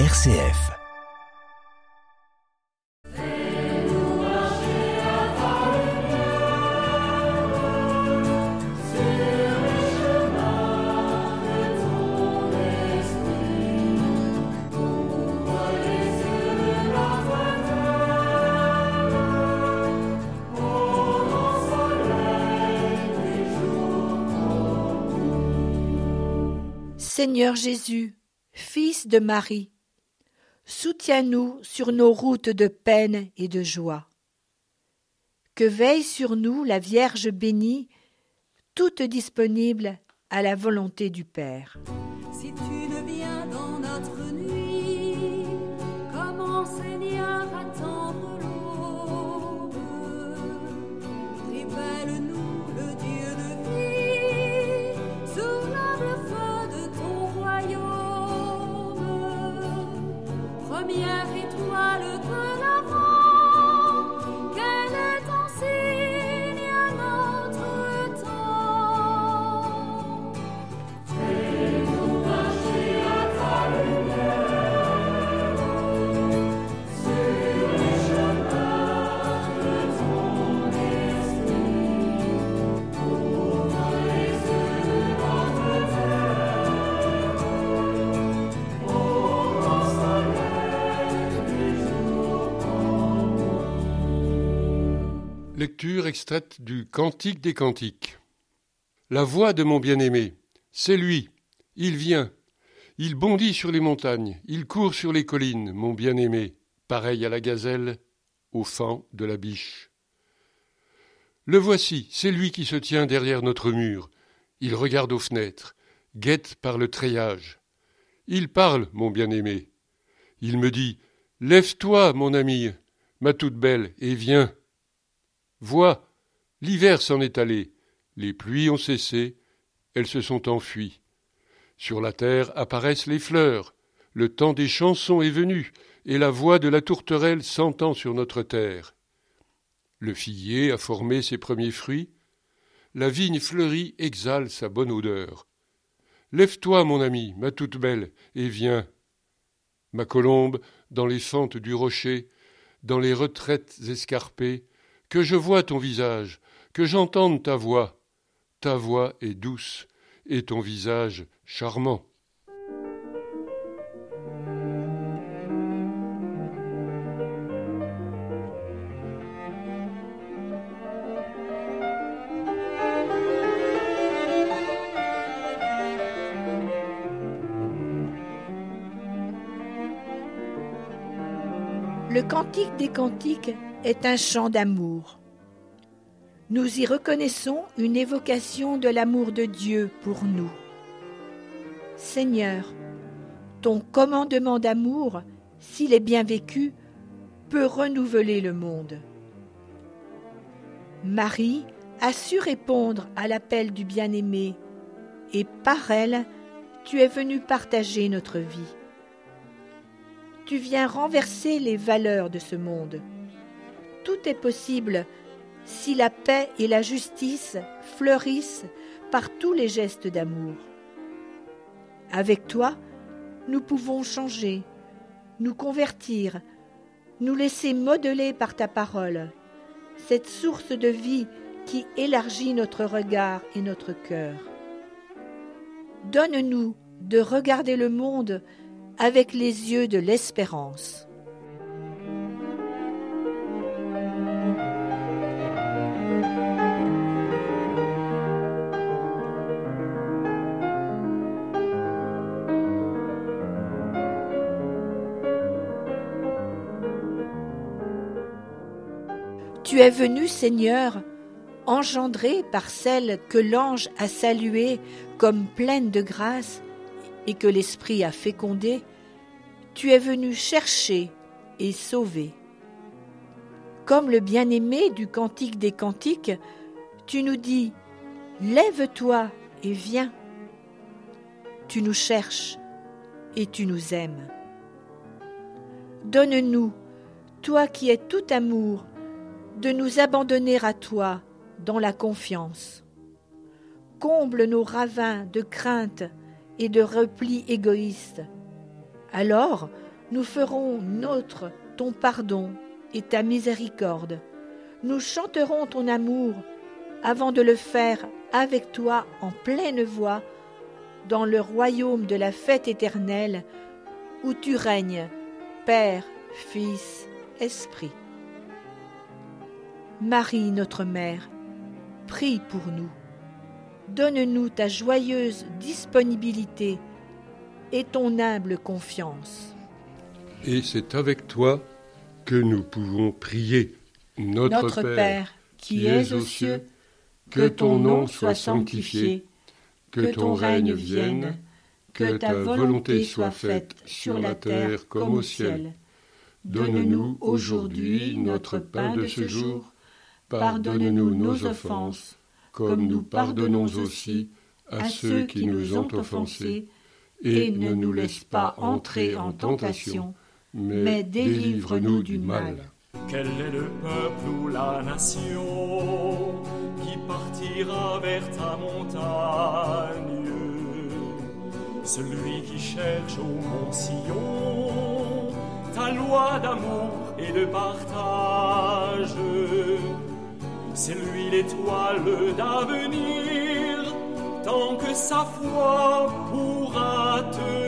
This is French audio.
RCF. Seigneur Jésus, Fils de Marie, soutiens-nous sur nos routes de peine et de joie. Que veille sur nous la Vierge bénie, toute disponible à la volonté du Père. Lecture extraite du Cantique des Cantiques. La voix de mon bien-aimé, c'est lui. Il vient. Il bondit sur les montagnes, il court sur les collines, mon bien-aimé, pareil à la gazelle, au fan de la biche. Le voici, c'est lui qui se tient derrière notre mur. Il regarde aux fenêtres, guette par le treillage. Il parle, mon bien-aimé. Il me dit Lève-toi, mon ami, ma toute belle, et viens. Vois, l'hiver s'en est allé, les pluies ont cessé, elles se sont enfuies. Sur la terre apparaissent les fleurs, le temps des chansons est venu, et la voix de la tourterelle s'entend sur notre terre. Le figuier a formé ses premiers fruits, la vigne fleurie exhale sa bonne odeur. Lève-toi, mon ami, ma toute belle, et viens. Ma colombe, dans les fentes du rocher, dans les retraites escarpées, que je voie ton visage, que j'entende ta voix. Ta voix est douce, et ton visage charmant. Le Cantique des Cantiques est un chant d'amour. Nous y reconnaissons une évocation de l'amour de Dieu pour nous. Seigneur, ton commandement d'amour, s'il est bien vécu, peut renouveler le monde. Marie a su répondre à l'appel du bien-aimé, et par elle, tu es venu partager notre vie. Tu viens renverser les valeurs de ce monde. Tout est possible si la paix et la justice fleurissent par tous les gestes d'amour. Avec toi, nous pouvons changer, nous convertir, nous laisser modeler par ta parole, cette source de vie qui élargit notre regard et notre cœur. Donne-nous de regarder le monde avec les yeux de l'espérance. Tu es venu, Seigneur, engendré par celle que l'ange a saluée comme pleine de grâce et que l'Esprit a fécondée, tu es venu chercher et sauver. Comme le bien-aimé du Cantique des Cantiques, tu nous dis Lève-toi et viens. Tu nous cherches et tu nous aimes. Donne-nous, toi qui es tout amour, de nous abandonner à toi dans la confiance. Comble nos ravins de crainte et de repli égoïste. Alors, Nous ferons nôtre ton pardon et ta miséricorde. Nous chanterons ton amour avant de le faire avec toi en pleine voix dans le royaume de la fête éternelle où tu règnes, Père, Fils, Esprit. Marie, notre Mère, prie pour nous. Donne-nous ta joyeuse disponibilité et ton humble confiance. Et c'est avec toi que nous pouvons prier. Notre, Notre Père, qui es aux cieux, que ton nom soit sanctifié, que ton règne vienne, que ta volonté soit faite sur la terre comme au ciel. Donne-nous aujourd'hui notre pain de ce jour. Pardonne-nous nos offenses, comme nous pardonnons aussi à ceux qui nous ont offensés, et ne nous laisse pas entrer en tentation, mais délivre-nous du mal. Quel est le peuple ou la nation qui partira vers ta montagne? Celui qui cherche au mont Sion ta loi d'amour et de partage c'est lui l'étoile d'avenir, tant que sa foi pourra te